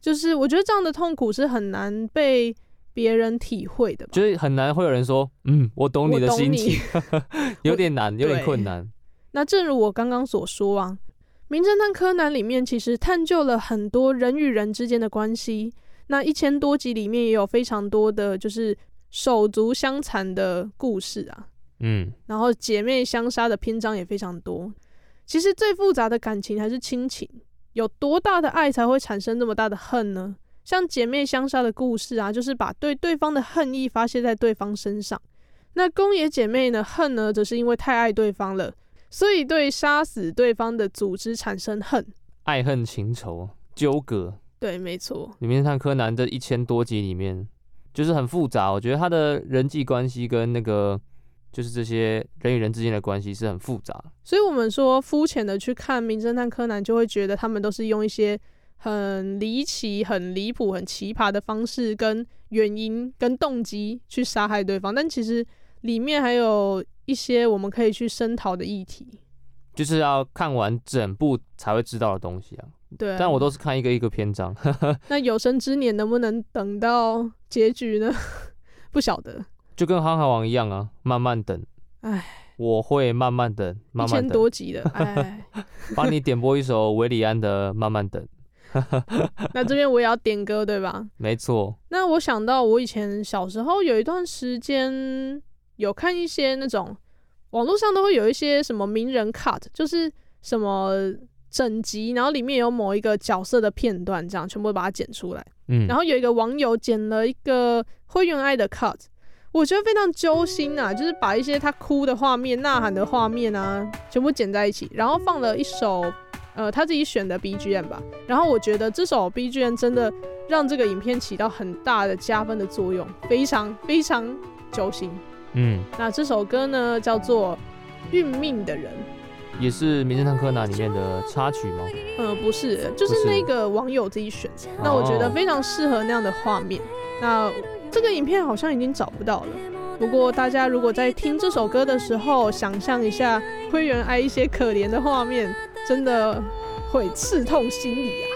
S1: 就是我觉得这样的痛苦是很难被别人体会的吧，
S2: 就是很难会有人说，嗯，我懂你的心情，有点难，有点困难。
S1: 那正如我刚刚所说啊，《名侦探柯南》里面其实探究了很多人与人之间的关系。那一千多集里面也有非常多的就是手足相残的故事啊，
S2: 嗯，
S1: 然后姐妹相杀的篇章也非常多。其实最复杂的感情还是亲情，有多大的爱才会产生那么大的恨呢？像姐妹相杀的故事啊，就是把对对方的恨意发泄在对方身上。那宫野姐妹呢，恨呢，则是因为太爱对方了，所以对杀死对方的组织产生恨，
S2: 爱恨情仇纠葛。
S1: 对，没错。
S2: 里面看柯南这一千多集里面，就是很复杂。我觉得他的人际关系跟那个。就是这些人与人之间的关系是很复杂，
S1: 所以我们说肤浅的去看《名侦探柯南》，就会觉得他们都是用一些很离奇、很离谱、很奇葩的方式跟原因跟动机去杀害对方，但其实里面还有一些我们可以去声讨的议题，
S2: 就是要看完整部才会知道的东西啊。
S1: 对啊，
S2: 但我都是看一个一个篇章。
S1: 那有生之年能不能等到结局呢？不晓得。
S2: 就跟《航海王》一样啊，慢慢等。
S1: 哎，
S2: 我会慢慢等，慢慢等。
S1: 一千多集的，哎，
S2: 帮你点播一首韦礼安的《慢慢等》。
S1: 那这边我也要点歌，对吧？
S2: 没错。
S1: 那我想到我以前小时候有一段时间有看一些那种网络上都会有一些什么名人 cut，就是什么整集，然后里面有某一个角色的片段，这样全部把它剪出来。
S2: 嗯。
S1: 然后有一个网友剪了一个灰原哀的 cut。我觉得非常揪心啊，就是把一些他哭的画面、呐喊的画面啊，全部剪在一起，然后放了一首呃他自己选的 BGM 吧。然后我觉得这首 BGM 真的让这个影片起到很大的加分的作用，非常非常揪心。
S2: 嗯，
S1: 那这首歌呢叫做《运命的人》，
S2: 也是《名侦探柯南》里面的插曲吗？
S1: 呃，不是，就是那个网友自己选的。那我觉得非常适合那样的画面。那这个影片好像已经找不到了。不过大家如果在听这首歌的时候，想象一下灰原哀一些可怜的画面，真的会刺痛心里啊。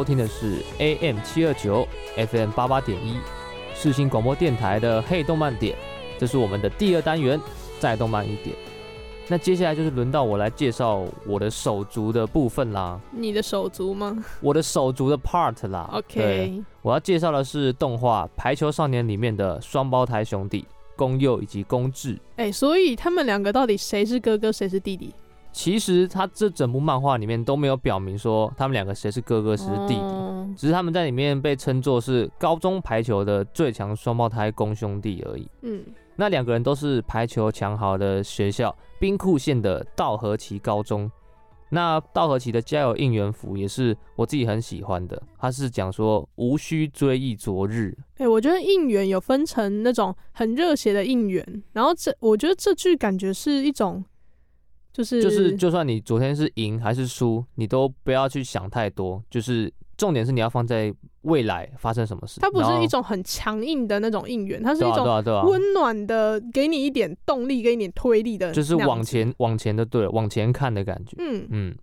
S2: 收听的是 AM 七二九 FM 八八点一世新广播电台的《嘿动漫点》，这是我们的第二单元，再动漫一点。那接下来就是轮到我来介绍我的手足的部分啦。
S1: 你的手足吗？
S2: 我的手足的 part 啦。
S1: OK，
S2: 我要介绍的是动画《排球少年》里面的双胞胎兄弟宫佑以及宫智。
S1: 哎、欸，所以他们两个到底谁是哥哥，谁是弟弟？
S2: 其实他这整部漫画里面都没有表明说他们两个谁是哥哥谁是弟弟，哦、只是他们在里面被称作是高中排球的最强双胞胎公兄弟而已。嗯，那两个人都是排球强豪的学校兵库县的道和崎高中。那道和崎的加油应援服也是我自己很喜欢的，他是讲说无需追忆昨日。
S1: 哎、欸，我觉得应援有分成那种很热血的应援，然后这我觉得这句感觉是一种。就是
S2: 就是，就算你昨天是赢还是输，你都不要去想太多。就是重点是你要放在未来发生什么事。
S1: 它不是一种很强硬的那种应援，它是一种温暖的，给你一点动力，给你一点推力的。
S2: 就是往前往前的，对，往前看的感觉。嗯嗯，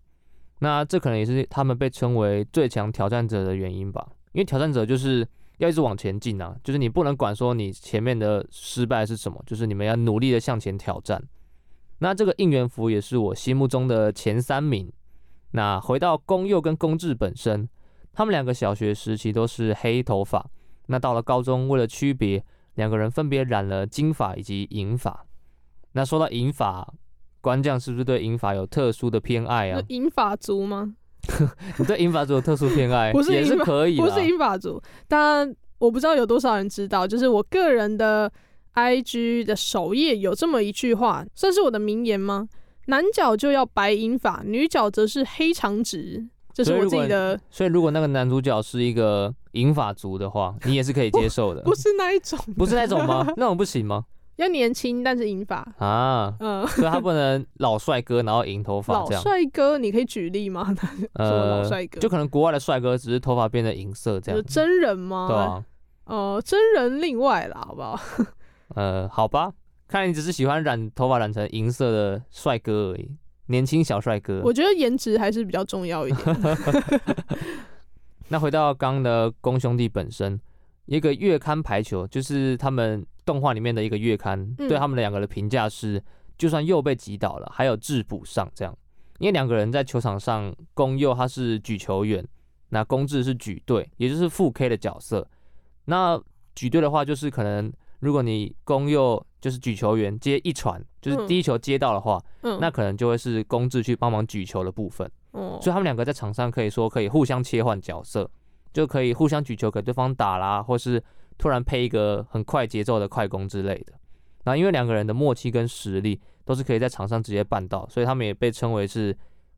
S2: 那这可能也是他们被称为最强挑战者的原因吧？因为挑战者就是要一直往前进啊，就是你不能管说你前面的失败是什么，就是你们要努力的向前挑战。那这个应援服也是我心目中的前三名。那回到宫佑跟宫治本身，他们两个小学时期都是黑头发。那到了高中，为了区别，两个人分别染了金发以及银发。那说到银发，官将是不是对银发有特殊的偏爱啊？
S1: 银发族吗？
S2: 你对银发族有特殊偏爱？
S1: 不是，
S2: 也是可以，
S1: 不是银发族。当然，我不知道有多少人知道，就是我个人的。IG 的首页有这么一句话，算是我的名言吗？男角就要白银发，女角则是黑长直，这是我自己的。
S2: 所以如果那个男主角是一个银发族的话，你也是可以接受的。
S1: 不，是那一种，
S2: 不是那种吗？那种不行吗？
S1: 要年轻但是银发
S2: 啊，嗯，所以他不能老帅哥然后银头发这样。
S1: 老帅哥，你可以举例吗？呃，老帅哥
S2: 就可能国外的帅哥只是头发变得银色这样。
S1: 真人吗？
S2: 对啊，
S1: 呃，真人另外啦，好不好？
S2: 呃，好吧，看来你只是喜欢染头发染成银色的帅哥而已，年轻小帅哥。
S1: 我觉得颜值还是比较重要一点。
S2: 那回到刚刚的宫兄弟本身，一个月刊排球就是他们动画里面的一个月刊，嗯、对他们两个的评价是，就算又被击倒了，还有质补上这样。因为两个人在球场上，宫侑他是举球员，那宫治是举队，也就是副 K 的角色。那举队的话，就是可能。如果你攻右就是举球员接一传，就是第一球接到的话，嗯，那可能就会是宫治去帮忙举球的部分。哦，所以他们两个在场上可以说可以互相切换角色，就可以互相举球给对方打啦，或是突然配一个很快节奏的快攻之类的。那因为两个人的默契跟实力都是可以在场上直接办到，所以他们也被称为是。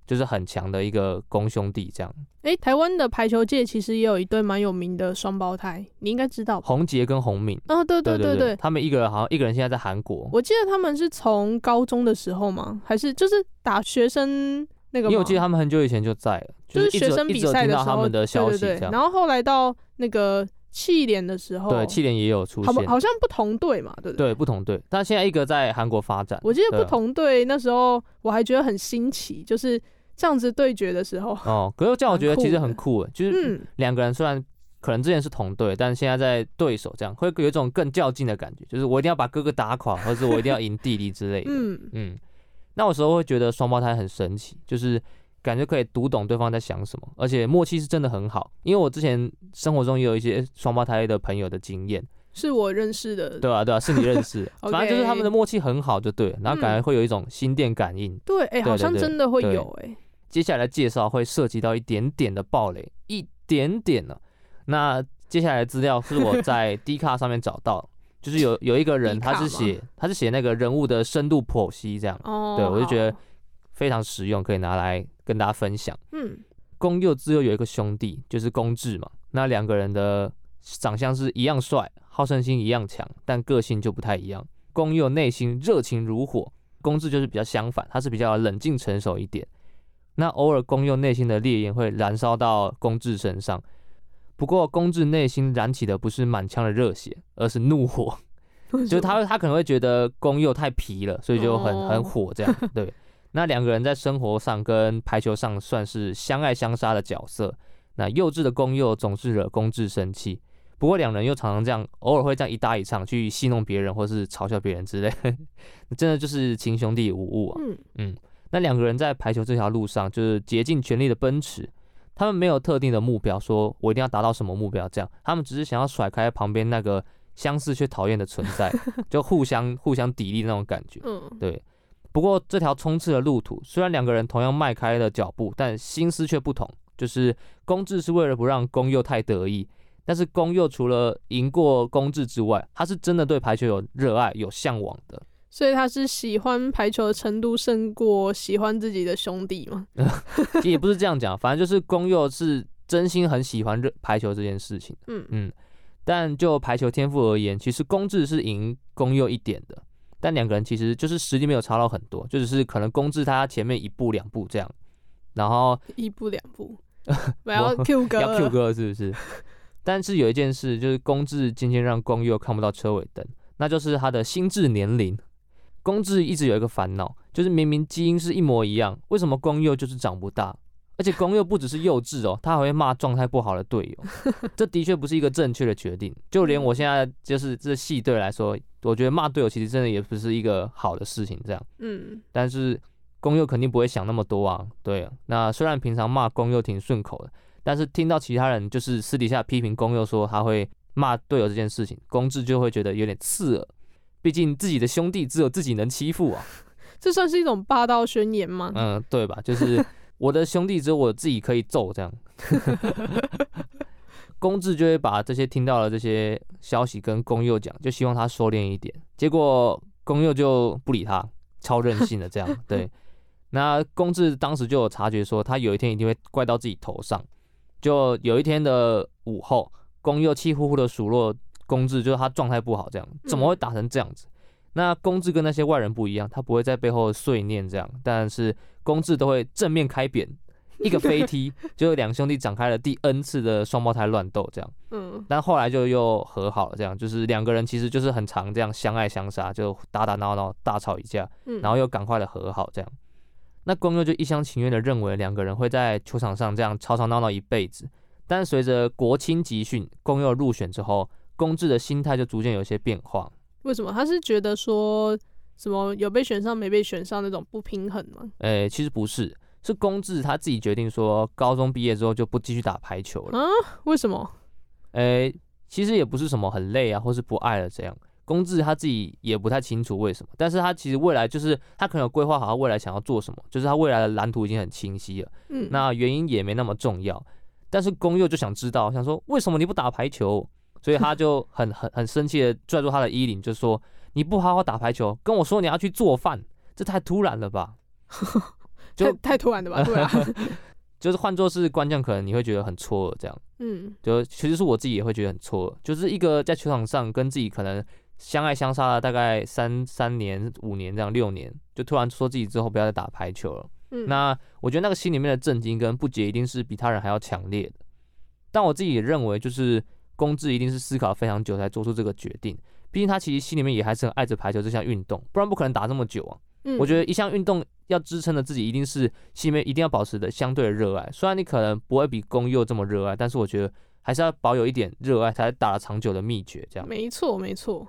S2: 就是很强的一个公兄弟这样。
S1: 哎、欸，台湾的排球界其实也有一对蛮有名的双胞胎，你应该知道。
S2: 洪杰跟洪敏。
S1: 哦，对对对对，对，
S2: 他们一个人好像一个人现在在韩国。
S1: 我记得他们是从高中的时候吗？还是就是打学生那个？
S2: 因为我记得他们很久以前就在了，
S1: 就是学生比赛的时候。
S2: 他们的消息。
S1: 对对对，然后后来到那个气联的时候，
S2: 对气联也有出现，
S1: 好像不同队嘛，对不对？
S2: 对，不同队。但现在一个在韩国发展。
S1: 我记得不同队那时候我还觉得很新奇，就是。这样子对决的时候
S2: 哦，可是这样我觉得其实很酷诶，就是两个人虽然可能之前是同队，但是现在在对手这样会有一种更较劲的感觉，就是我一定要把哥哥打垮，或者是我一定要赢弟弟之类的。嗯。嗯，那有时候会觉得双胞胎很神奇，就是感觉可以读懂对方在想什么，而且默契是真的很好。因为我之前生活中也有一些双胞胎的朋友的经验，
S1: 是我认识的，
S2: 对啊对啊，是你认识，反正就是他们的默契很好，就对，然后感觉会有一种心电感应。
S1: 对，哎，好像真的会有哎。
S2: 接下来的介绍会涉及到一点点的暴雷，一点点呢。那接下来的资料是我在 D 卡上面找到，就是有有一个人他是写他是写那个人物的深度剖析这样，哦，对我就觉得非常实用，可以拿来跟大家分享。嗯，宫侑只有有一个兄弟，就是宫智嘛。那两个人的长相是一样帅，好胜心一样强，但个性就不太一样。宫佑内心热情如火，宫治就是比较相反，他是比较冷静成熟一点。那偶尔公佑内心的烈焰会燃烧到公治身上，不过公治内心燃起的不是满腔的热血，而是怒火。就是他他可能会觉得公佑太皮了，所以就很很火这样。对，那两个人在生活上跟排球上算是相爱相杀的角色。那幼稚的公佑总是惹公治生气。不过两人又常常这样，偶尔会这样一搭一唱去戏弄别人，或是嘲笑别人之类，真的就是亲兄弟无误啊。嗯嗯，那两个人在排球这条路上就是竭尽全力的奔驰，他们没有特定的目标，说我一定要达到什么目标，这样他们只是想要甩开旁边那个相似却讨厌的存在，就互相互相砥砺那种感觉。嗯，对。不过这条冲刺的路途，虽然两个人同样迈开了脚步，但心思却不同。就是公治是为了不让宫佑太得意。但是宫佑除了赢过公治之外，他是真的对排球有热爱、有向往的。
S1: 所以他是喜欢排球的程度胜过喜欢自己的兄弟
S2: 吗？也不是这样讲，反正就是宫佑是真心很喜欢热排球这件事情。嗯嗯。但就排球天赋而言，其实宫治是赢宫佑一点的。但两个人其实就是实力没有差到很多，就只是可能宫治他前面一步两步这样，然后
S1: 一步两步，我要 Q 哥，
S2: 要 Q 哥是不是？但是有一件事，就是宫治渐渐让宫佑看不到车尾灯，那就是他的心智年龄。宫治一直有一个烦恼，就是明明基因是一模一样，为什么公佑就是长不大？而且公佑不只是幼稚哦，他还会骂状态不好的队友，这的确不是一个正确的决定。就连我现在就是这系队来说，我觉得骂队友其实真的也不是一个好的事情。这样，嗯，但是公佑肯定不会想那么多啊。对啊，那虽然平常骂公佑挺顺口的。但是听到其他人就是私底下批评公佑说他会骂队友这件事情，公治就会觉得有点刺耳。毕竟自己的兄弟只有自己能欺负啊，
S1: 这算是一种霸道宣言吗？
S2: 嗯，对吧？就是我的兄弟只有我自己可以揍这样。公治就会把这些听到了这些消息跟公佑讲，就希望他收敛一点。结果公佑就不理他，超任性的这样。对，那公治当时就有察觉说，他有一天一定会怪到自己头上。就有一天的午后，公佑气呼呼的数落宫治，就是他状态不好，这样怎么会打成这样子？嗯、那宫治跟那些外人不一样，他不会在背后碎念这样，但是宫治都会正面开扁，一个飞踢，就两兄弟展开了第 N 次的双胞胎乱斗这样。嗯，但后来就又和好了，这样就是两个人其实就是很常这样相爱相杀，就打打闹闹大吵一架，然后又赶快的和好这样。那宫佑就一厢情愿的认为两个人会在球场上这样吵吵闹闹一辈子，但随着国青集训，宫佑入选之后，宫治的心态就逐渐有些变化。
S1: 为什么？他是觉得说什么有被选上没被选上那种不平衡吗？
S2: 诶、欸，其实不是，是公治他自己决定说，高中毕业之后就不继续打排球了。啊？
S1: 为什么？诶、
S2: 欸，其实也不是什么很累啊，或是不爱了这样。公治他自己也不太清楚为什么，但是他其实未来就是他可能有规划好他未来想要做什么，就是他未来的蓝图已经很清晰了。嗯，那原因也没那么重要，但是公佑就想知道，想说为什么你不打排球？所以他就很 很很生气的拽住他的衣领，就说你不好好打排球，跟我说你要去做饭，这太突然了吧？
S1: 就太突然了吧？对啊，
S2: 就是换作是官将，可能你会觉得很错愕，这样。嗯，就其实是我自己也会觉得很错愕，就是一个在球场上跟自己可能。相爱相杀了大概三三年五年这样六年，就突然说自己之后不要再打排球了。嗯，那我觉得那个心里面的震惊跟不解一定是比他人还要强烈的。但我自己也认为，就是宫治一定是思考非常久才做出这个决定。毕竟他其实心里面也还是很爱着排球这项运动，不然不可能打这么久啊。嗯，我觉得一项运动要支撑的自己，一定是心里面一定要保持的相对的热爱。虽然你可能不会比公佑这么热爱，但是我觉得还是要保有一点热爱，才打得长久的秘诀。这样，
S1: 没错，没错。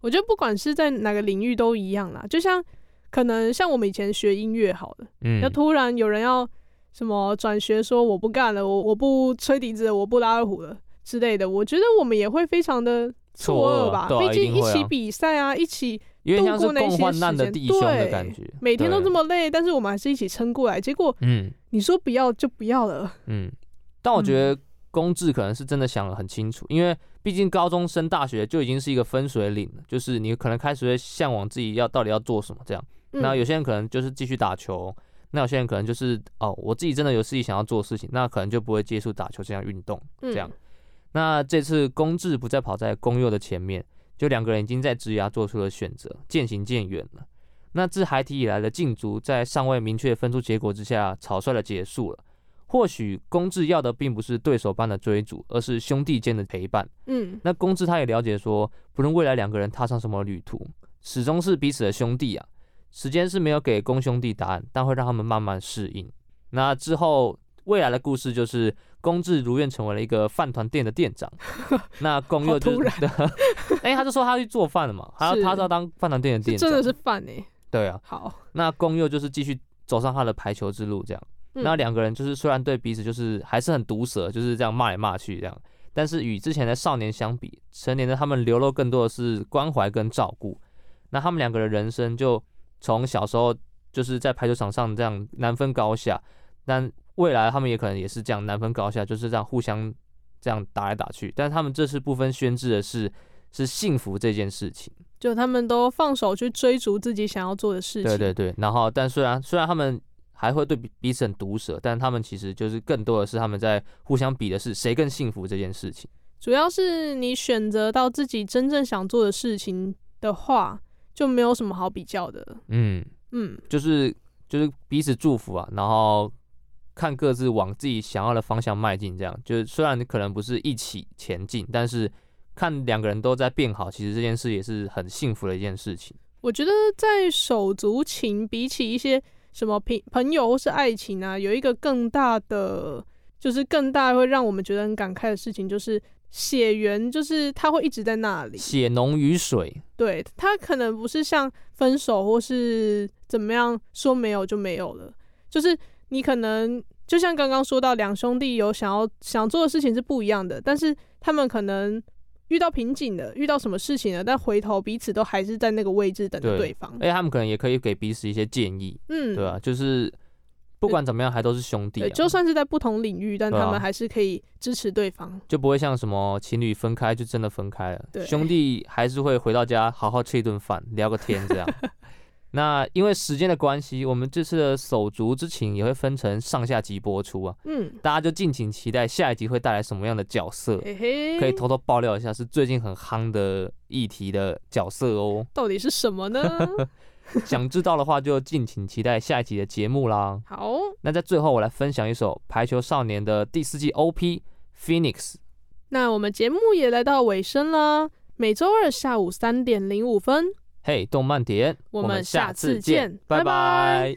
S1: 我觉得不管是在哪个领域都一样啦，就像可能像我们以前学音乐好了，嗯，要突然有人要什么转学，说我不干了，我我不吹笛子了，我不拉二胡了之类的，我觉得我们也会非常的错愕吧。毕竟一起比赛啊，一起度过那些时间，对，每天都这么累，但是我们还是一起撑过来。结果，嗯，你说不要就不要了，
S2: 嗯，但我觉得。公治可能是真的想得很清楚，因为毕竟高中升大学就已经是一个分水岭了，就是你可能开始会向往自己要到底要做什么这样。那有些人可能就是继续打球，那有些人可能就是哦，我自己真的有自己想要做的事情，那可能就不会接触打球这项运动这样。那这次公治不再跑在公佑的前面，就两个人已经在职涯做出了选择，渐行渐远了。那自孩提以来的竞逐，在尚未明确分出结果之下，草率的结束了。或许公治要的并不是对手般的追逐，而是兄弟间的陪伴。嗯，那公治他也了解说，不论未来两个人踏上什么旅途，始终是彼此的兄弟啊。时间是没有给公兄弟答案，但会让他们慢慢适应。那之后，未来的故事就是宫治如愿成为了一个饭团店的店长，那宫佑就 哎、欸，他就说他去做饭了嘛，他要他是要当饭团店的店长，
S1: 真的是饭哎、欸，
S2: 对啊，
S1: 好，
S2: 那宫佑就是继续走上他的排球之路，这样，嗯、那两个人就是虽然对彼此就是还是很毒舌，就是这样骂来骂去这样，但是与之前的少年相比，成年的他们流露更多的是关怀跟照顾，那他们两个的人生就从小时候就是在排球场上这样难分高下，但未来他们也可能也是这样难分高下，就是这样互相这样打来打去。但是他们这次不分宣制的是，是幸福这件事情，
S1: 就他们都放手去追逐自己想要做的事情。
S2: 对对对。然后，但虽然虽然他们还会对彼此很毒舌，但他们其实就是更多的是他们在互相比的是谁更幸福这件事情。
S1: 主要是你选择到自己真正想做的事情的话，就没有什么好比较的。
S2: 嗯嗯，就是就是彼此祝福啊，然后。看各自往自己想要的方向迈进，这样就是虽然你可能不是一起前进，但是看两个人都在变好，其实这件事也是很幸福的一件事情。
S1: 我觉得在手足情比起一些什么朋朋友或是爱情啊，有一个更大的，就是更大会让我们觉得很感慨的事情，就是血缘，就是它会一直在那里，
S2: 血浓于水。
S1: 对，它可能不是像分手或是怎么样说没有就没有了，就是。你可能就像刚刚说到，两兄弟有想要想做的事情是不一样的，但是他们可能遇到瓶颈了，遇到什么事情了，但回头彼此都还是在那个位置等着对方。
S2: 哎，他们可能也可以给彼此一些建议，嗯，对吧？就是不管怎么样，还都是兄弟啊。
S1: 就算是在不同领域，但他们还是可以支持对方，
S2: 就不会像什么情侣分开就真的分开了。对，兄弟还是会回到家好好吃一顿饭，聊个天这样。那因为时间的关系，我们这次的手足之情也会分成上下集播出啊。嗯，大家就敬请期待下一集会带来什么样的角色，嘿嘿，可以偷偷爆料一下，是最近很夯的议题的角色哦。
S1: 到底是什么呢？
S2: 想知道的话，就敬请期待下一集的节目啦。
S1: 好，
S2: 那在最后，我来分享一首《排球少年》的第四季 OP Phoenix。
S1: 那我们节目也来到尾声了，每周二下午三点零五分。
S2: 嘿，动漫点，
S1: 我们下次见，拜拜。